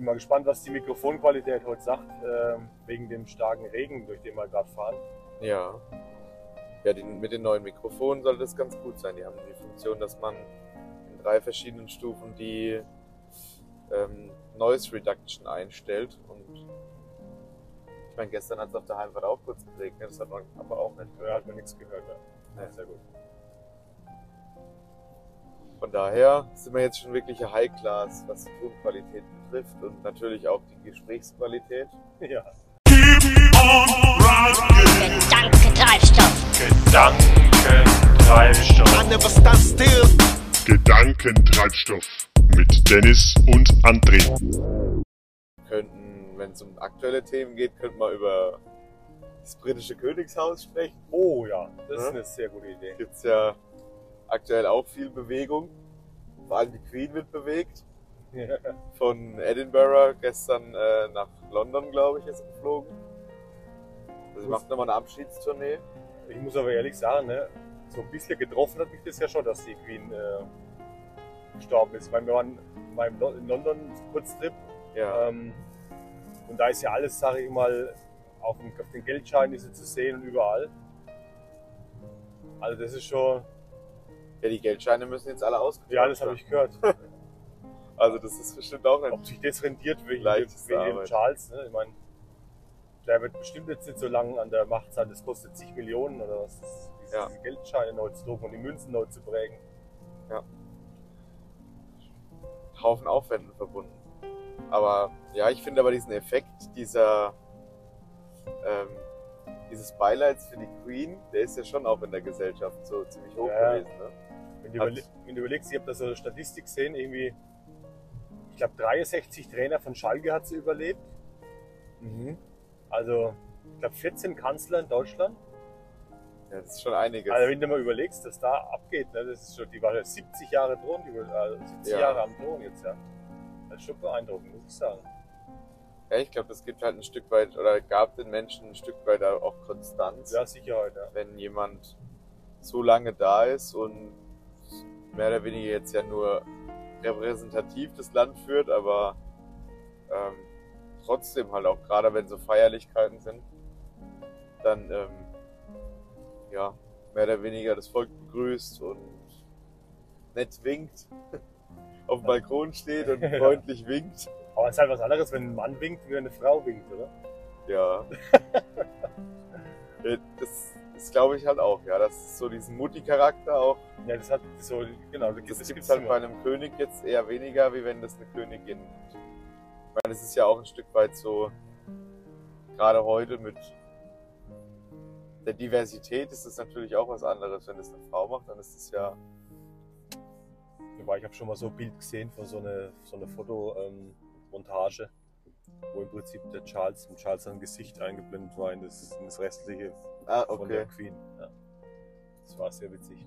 Bin mal gespannt, was die Mikrofonqualität heute sagt, ähm, wegen dem starken Regen, durch den wir gerade fahren. Ja. Ja, die, mit den neuen Mikrofonen soll das ganz gut sein. Die haben die Funktion, dass man in drei verschiedenen Stufen die ähm, Noise Reduction einstellt. Und ich meine, gestern hat es auf der Heimfahrt auch kurz geregnet, das hat man aber auch nicht Da hat man nichts gehört. Ja. Nee. Sehr gut. Von daher sind wir jetzt schon wirklich ein High-Class, was die Tonqualität betrifft und natürlich auch die Gesprächsqualität. Ja. Gedankentreibstoff. Gedankentreibstoff. I never stand still. Gedankentreibstoff mit Dennis und André. Könnten, wenn es um aktuelle Themen geht, könnten wir über das britische Königshaus sprechen. Oh ja, das ist Ja. eine sehr gute Idee. Gibt es ja aktuell auch viel Bewegung. Vor allem die Queen wird bewegt. Von Edinburgh gestern äh, nach London, glaube ich, ist geflogen. Also sie macht nochmal eine Abschiedstournee. Ich muss aber ehrlich sagen, ne, so ein bisschen getroffen hat mich das ja schon, dass die Queen äh, gestorben ist. Meine, wir waren in Lo- in London Kurztrip Ja. ähm, und da ist ja alles, sage ich mal, auf, dem, auf den Geldscheinen ist sie zu sehen und überall. Also das ist schon, ja, die Geldscheine müssen jetzt alle ausgetauscht ja, das habe ich gehört. Also das ist bestimmt auch Ob nicht. sich das rendiert wegen, dem, wegen. Charles. Ne? Ich meine, der wird bestimmt jetzt nicht so lange an der Macht sein, das kostet zig Millionen oder was, das, diese, Ja. Geldscheine neu zu drucken und die Münzen neu zu prägen. Haufen Aufwänden verbunden. Aber ja, ich finde aber diesen Effekt dieser ähm, dieses Beileids für die Queen, der ist ja schon auch in der Gesellschaft so ziemlich hoch Ja. gewesen. Ne? Wenn du, überle wenn du überlegst, ich habe da so eine Statistik gesehen, irgendwie, ich glaube 63 Trainer von Schalke hat sie überlebt. Also, ich glaube 14 Kanzler in Deutschland. Ja, das ist schon einiges. Also wenn du mal überlegst, dass da abgeht, ne, das ist schon, die war ja 70 Jahre Thron, die war, also 70 Ja. Jahre am Thron jetzt, ja. Das ist schon beeindruckend, muss ich sagen. Ja, ich glaube, das gibt halt ein Stück weit oder gab den Menschen ein Stück weit auch Konstanz. Ja, Sicherheit, ja. wenn jemand so lange da ist und mehr oder weniger jetzt ja nur repräsentativ das Land führt, aber ähm, trotzdem halt auch, gerade wenn so Feierlichkeiten sind, dann ähm, ja, mehr oder weniger das Volk begrüßt und nett winkt, auf dem Balkon steht und freundlich winkt. Aber es ist halt was anderes, wenn ein Mann winkt, wie wenn eine Frau winkt, oder? Ja. Ja, das glaube ich halt auch, ja, das ist so diesen Mutti-Charakter auch Ja, das hat so, genau, Das, das gibt es halt bei einem König jetzt eher weniger, wie wenn das eine Königin. Ich meine, es ist ja auch ein Stück weit so, gerade heute mit der Diversität ist es natürlich auch was anderes. Wenn das eine Frau macht, dann ist es ja, Wobei ich habe schon mal so ein Bild gesehen von so einer so eine Fotomontage, wo im Prinzip der Charles, im Charles sein Gesicht eingeblendet war in das, in das restliche ah, von der okay. Queen. Ja. Das war sehr witzig.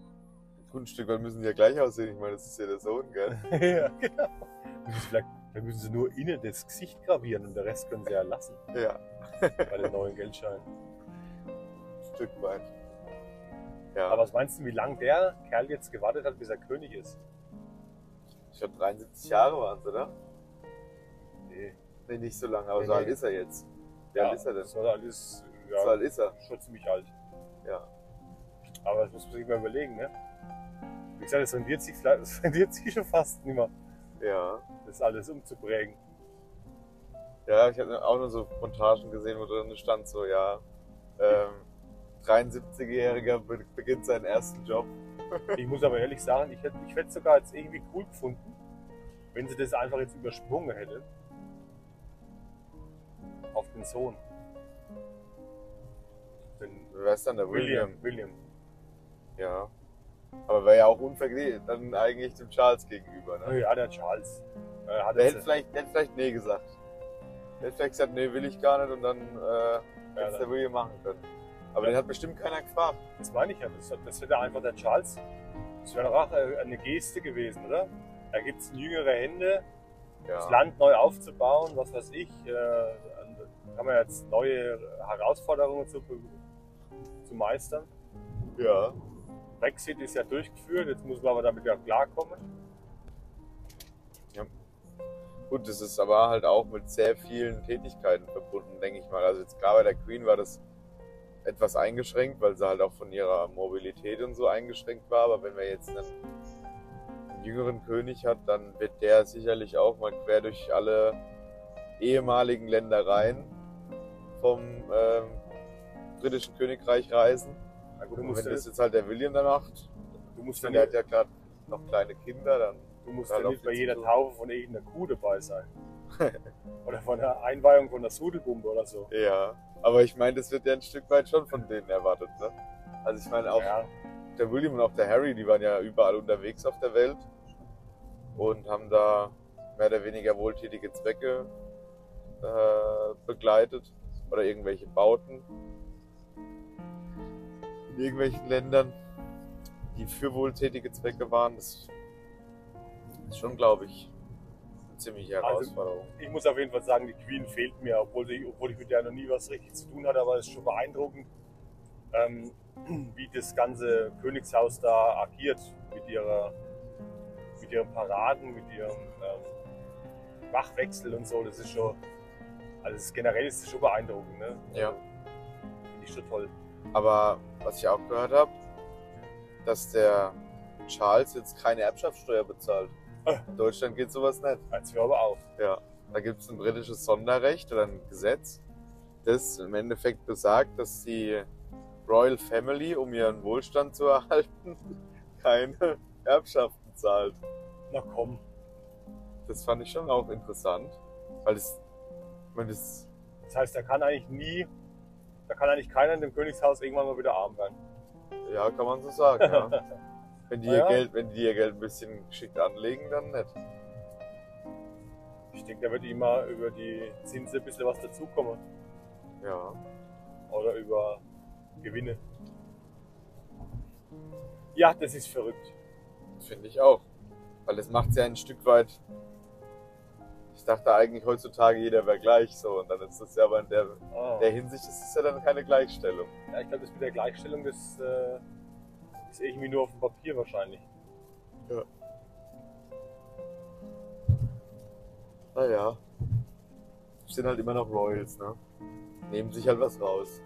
Gut, ein Stück weit müssen die ja gleich aussehen. Ich meine, das ist ja der Sohn, gell? ja, genau. Vielleicht, dann müssen sie nur innen das Gesicht gravieren und der Rest können sie ja lassen Ja, bei den neuen Geldscheinen. ein Stück weit. Ja, Aber was meinst du, wie lange der Kerl jetzt gewartet hat, bis er König ist? ich glaube 73 Jahre waren es, oder? Nee. Nee, nicht so lange, aber Nee, so alt nee. ist er jetzt. Wie alt ist er denn? Das war alles So ja, alt ist er. schon ziemlich alt. Ja. Aber das muss man sich mal überlegen, ne? Wie gesagt, es rendiert sich, vielleicht- es rendiert sich schon fast nicht mehr, Ja. das alles umzuprägen. Ja, ich habe auch nur so Montagen gesehen, wo drin stand so, ja, ähm, 73-Jähriger be- beginnt seinen ersten Job. Ich muss aber ehrlich sagen, ich hätte ich es sogar jetzt irgendwie cool gefunden, wenn sie das einfach jetzt übersprungen hätte. Auf den Sohn. Den Wer ist dann der William? William. Ja. Aber wäre ja auch unverglichen dann eigentlich dem Charles gegenüber. Ne? ja, der Charles. Äh, hat Der hätte vielleicht, hätte vielleicht nee gesagt. Der hätte vielleicht gesagt, nee, will ich gar nicht und dann äh, ja, hätte es der William machen können. Aber den hat bestimmt keiner gefragt. das meine ich ja. Das, das hätte einfach der Charles. Das wäre doch auch eine Geste gewesen, oder? Da gibt es jüngere Hände, das Ja. Land neu aufzubauen, was weiß ich. Äh, da kann man jetzt neue Herausforderungen zu, zu meistern. ja. Brexit ist ja durchgeführt, jetzt muss man aber damit ja klarkommen. Gut, das ist aber halt auch mit sehr vielen Tätigkeiten verbunden, denke ich mal. Also jetzt gerade bei der Queen war das etwas eingeschränkt, weil sie halt auch von ihrer Mobilität und so eingeschränkt war. Aber wenn man jetzt einen, einen jüngeren König hat, dann wird der sicherlich auch mal quer durch alle ehemaligen Ländereien vom ähm, britischen Königreich reisen. Na gut, du musst, wenn das jetzt halt der William dann macht, du musst meine, der hat ja gerade noch kleine Kinder, dann du musst ja nicht bei jeder. Taufe von irgendeiner Kuh dabei sein. oder von der Einweihung von der Sudelbombe oder so. ja. Aber ich meine, das wird ja ein Stück weit schon von denen erwartet, ne? Also ich meine auch Ja, der William und auch der Harry, die waren ja überall unterwegs auf der Welt und haben da mehr oder weniger wohltätige Zwecke äh, begleitet oder irgendwelche Bauten in irgendwelchen Ländern, die für wohltätige Zwecke waren. Das ist schon, glaube ich, eine ziemliche Also- Herausforderung. ich muss auf jeden Fall sagen, die Queen fehlt mir, obwohl, sie, obwohl ich mit der noch nie was richtig zu tun hatte, aber es ist schon beeindruckend, ähm, wie das ganze Königshaus da agiert mit ihrer mit ihren Paraden, mit ihrem ähm, Wachwechsel und so. Das ist schon, also das generell ist das schon beeindruckend. Ne? Ja. Also, Finde ich schon toll. Aber was ich auch gehört habe, dass der Charles jetzt keine Erbschaftssteuer bezahlt. Ah. In Deutschland geht sowas nicht. Jetzt hör aber auf. Ja, da gibt es ein britisches Sonderrecht oder ein Gesetz, das im Endeffekt besagt, dass die Royal Family, um ihren Wohlstand zu erhalten, keine Erbschaften zahlt. Na komm. Das fand ich schon auch interessant, weil es, ich meine, das, Das heißt, da kann eigentlich nie, da kann eigentlich keiner in dem Königshaus irgendwann mal wieder arm werden. ja, kann man so sagen. Ja. Wenn die, ihr Ja. Geld, wenn die ihr Geld ein bisschen geschickt anlegen, dann nicht. Ich denke, da wird immer über die Zinsen ein bisschen was dazukommen. Ja, Oder über Gewinne. Ja, das ist verrückt. finde ich auch. Weil das macht es ja ein Stück weit. Ich dachte eigentlich heutzutage jeder wäre gleich so und dann ist das ja aber in der. In der Hinsicht ist es ja dann keine Gleichstellung. Ja, ich glaube, das mit der Gleichstellung, das äh, ist irgendwie nur auf dem Papier wahrscheinlich. Naja. Sind halt immer noch Royals, ne? Nehmen sich halt was raus.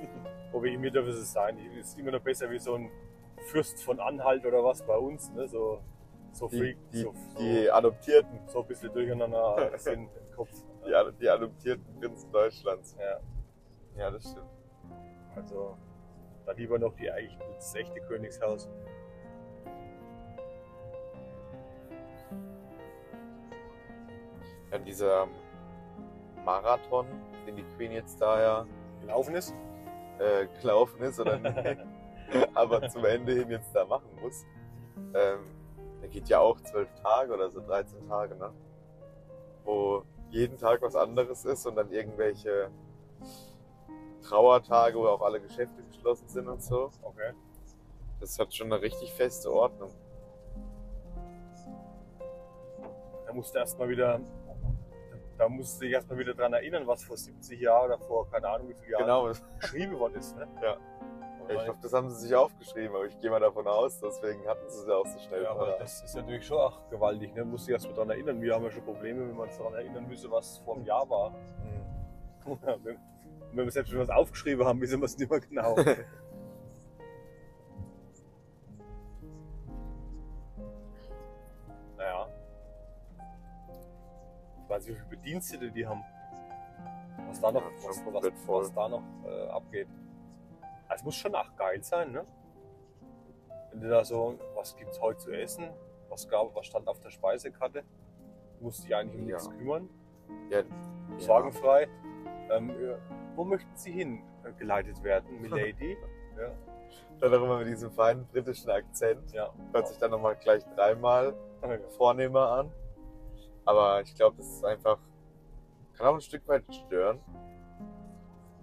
Wo wir mir dürfen es sein. Ist immer noch besser wie so ein Fürst von Anhalt oder was bei uns. Ne? So, so Die, freak, die, so, die Adoptierten, so, ein bisschen durcheinander sind im Kopf. die, die adoptierten Prinzen Deutschlands. Ja, Ja, das stimmt. also da lieber noch die eigentlich das echte Königshaus. Ja, dieser Marathon, den die Queen jetzt da ja Gelaufen ist. äh, gelaufen ist oder nicht, aber zum Ende hin jetzt da machen muss, ähm, der geht ja auch zwölf Tage oder so, 13 Tage, ne? Wo jeden Tag was anderes ist und dann irgendwelche Trauertage, wo auch alle Geschäfte geschlossen sind und so. Okay. Das hat schon eine richtig feste Ordnung. Da musst du erstmal wieder, da musst du dich erstmal wieder dran erinnern, was vor 70 Jahren oder vor keine Ahnung wie viele Jahren Genau, geschrieben worden ist. Ne? Ja. Ich hoffe, das haben sie sich aufgeschrieben, aber ich gehe mal davon aus, deswegen hatten sie es ja auch so schnell. Ja, aber das ist natürlich schon auch gewaltig. Ne? Musst dich erstmal daran erinnern. Wir haben ja schon Probleme, wenn wir uns daran erinnern müssen, was vor einem Jahr war. Mhm. wenn, wenn wir selbst schon was aufgeschrieben haben, wissen wir es nicht mehr genau. naja. Ich weiß nicht, wie viele Bedienstete die haben. Was da noch, was, was, was da noch äh, abgeht. Es muss schon auch geil sein, ne? Wenn du da so, was gibt's heute zu essen? Was gab, was stand auf der Speisekarte? Du musst dich eigentlich um Ja. nichts kümmern. Ja, Sorgenfrei. Ähm, ja, wo möchten Sie hingeleitet werden, Milady? ja. Dann auch immer mit diesem feinen britischen Akzent. ja. Hört sich dann nochmal gleich dreimal vornehmer an. Aber ich glaube, das ist einfach, kann auch ein Stück weit stören.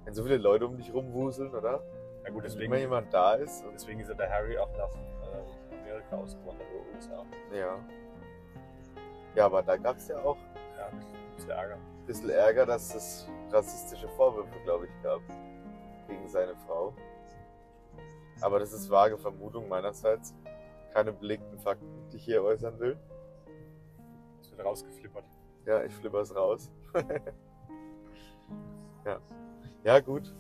Wenn so viele Leute um dich rumwuseln, oder? Ja gut, Wenn deswegen, immer jemand da ist. Und, deswegen ist ja der Harry auch nach ähm, Amerika ausgewandert oder USA. ja. Ja, aber da gab es ja auch Ja, ein bisschen Ärger. ein bisschen Ärger, dass es rassistische Vorwürfe, glaube ich, gab gegen seine Frau. Aber das ist vage Vermutung meinerseits. Keine belegten Fakten, die ich hier äußern will. Es wird rausgeflippert. Ja, ich flipper's raus. ja. Ja, gut.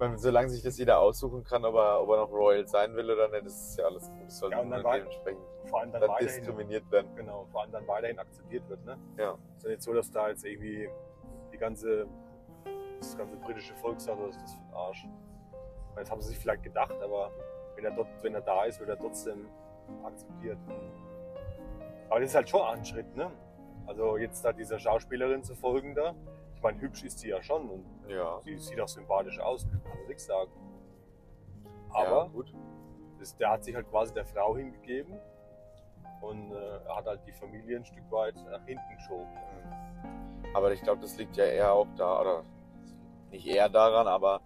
Meine, solange sich das jeder aussuchen kann, ob er, ob er noch Royal sein will oder nicht, das ist ja alles gut. Das soll Ja, und dann dementsprechend Vor allem dann, dann weiterhin. diskriminiert werden. Genau, vor allem dann weiterhin akzeptiert wird. Ne? Ja. ist ja nicht so, dass da jetzt irgendwie die ganze, das ganze britische Volk sagt, das ist das für ein Arsch. Das haben sie sich vielleicht gedacht, aber wenn er, dort, wenn er da ist, wird er trotzdem akzeptiert. Aber das ist halt schon ein Schritt, ne? Also jetzt da dieser Schauspielerin zu folgen da. Ich meine, hübsch ist sie ja schon und Ja. sie sieht auch sympathisch aus, nichts sagen. ja, Aber gut. das, der hat sich halt quasi der Frau hingegeben und äh, er hat halt die Familie ein Stück weit nach hinten geschoben. Aber ich glaube, das liegt ja eher auch da, oder nicht eher daran, aber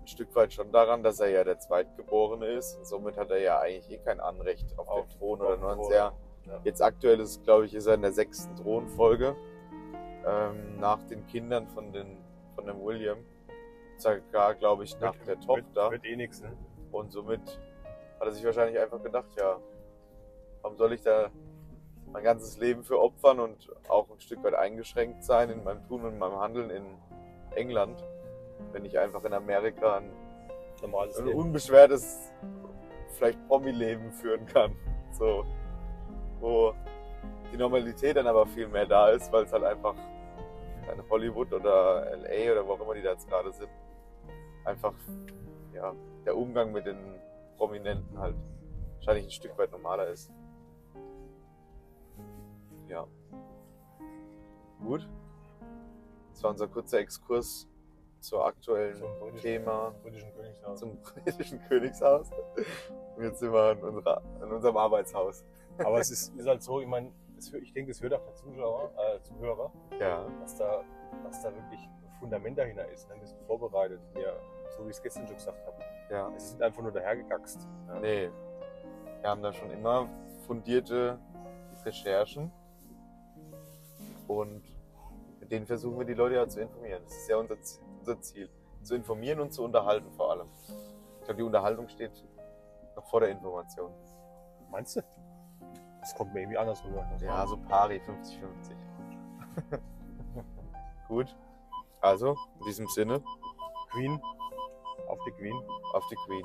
ein Stück weit schon daran, dass er ja der Zweitgeborene ist und somit hat er ja eigentlich eh kein Anrecht auf, Auf- den Thron oder nur ein sehr. ja. Jetzt aktuell ist, glaube ich, ist er in der sechsten Thronfolge ähm, nach den Kindern von, den, von dem William. Sogar, glaube ich, nach der Tochter. Wird, wird eh nichts, ne? Und somit hat er sich wahrscheinlich einfach gedacht, ja, warum soll ich da mein ganzes Leben für opfern und auch ein Stück weit eingeschränkt sein in meinem Tun und meinem Handeln in England, wenn ich einfach in Amerika ein, Normales ein Leben. unbeschwertes, vielleicht Promi-Leben führen kann. So, wo die Normalität dann aber viel mehr da ist, weil es halt einfach in Hollywood oder LA oder wo auch immer die da jetzt gerade sind, einfach ja, der Umgang mit den Prominenten halt wahrscheinlich ein Stück weit normaler ist. Ja. Gut. Das war unser kurzer Exkurs zur aktuellen Zum Thema, britischen Königshaus. zum britischen Königshaus. Und jetzt sind wir in, unserer, in unserem Arbeitshaus. Aber es ist, ist halt so, ich meine, ich denke, es hört auch der Zuschauer, äh, Zuhörer, Ja. dass da, dass da wirklich Fundament dahinter ist. Ne? Wir sind vorbereitet, wir, so wie ich es gestern schon gesagt habe. Ja. Es ist einfach nur dahergegackst. Ja. Nee. Wir haben da schon immer fundierte Recherchen. Und mit denen versuchen wir die Leute ja zu informieren. Das ist ja unser, unser Ziel. Zu informieren und zu unterhalten vor allem. Ich glaube, die Unterhaltung steht noch vor der Information. Meinst du? Das kommt mir irgendwie anders rüber. Ja, so pari 50-50. Gut. Also, in diesem Sinne, Queen, auf die Queen. auf die Queen.